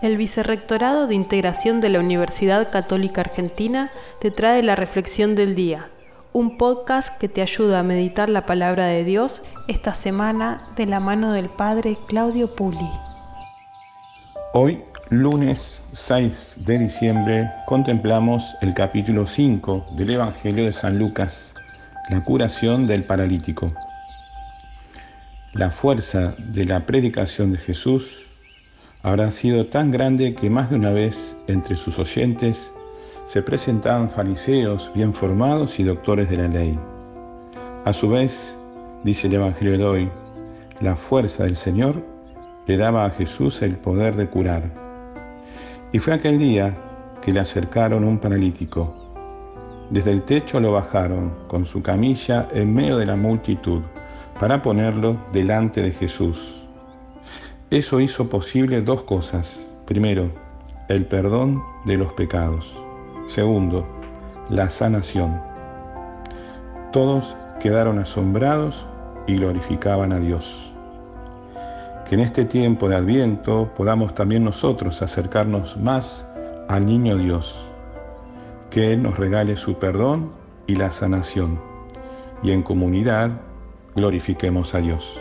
El Vicerrectorado de Integración de la Universidad Católica Argentina te trae la Reflexión del Día, un podcast que te ayuda a meditar la palabra de Dios esta semana de la mano del Padre Claudio Puli. Hoy, lunes 6 de diciembre, contemplamos el capítulo 5 del Evangelio de San Lucas, la curación del paralítico. La fuerza de la predicación de Jesús habrá sido tan grande que más de una vez entre sus oyentes se presentaban fariseos bien formados y doctores de la ley. A su vez, dice el Evangelio de hoy, la fuerza del Señor le daba a Jesús el poder de curar. Y fue aquel día que le acercaron un paralítico. Desde el techo lo bajaron con su camilla en medio de la multitud para ponerlo delante de Jesús. Eso hizo posible dos cosas. Primero, el perdón de los pecados. Segundo, la sanación. Todos quedaron asombrados y glorificaban a Dios. Que en este tiempo de Adviento podamos también nosotros acercarnos más al Niño Dios. Que Él nos regale su perdón y la sanación. Y en comunidad glorifiquemos a Dios.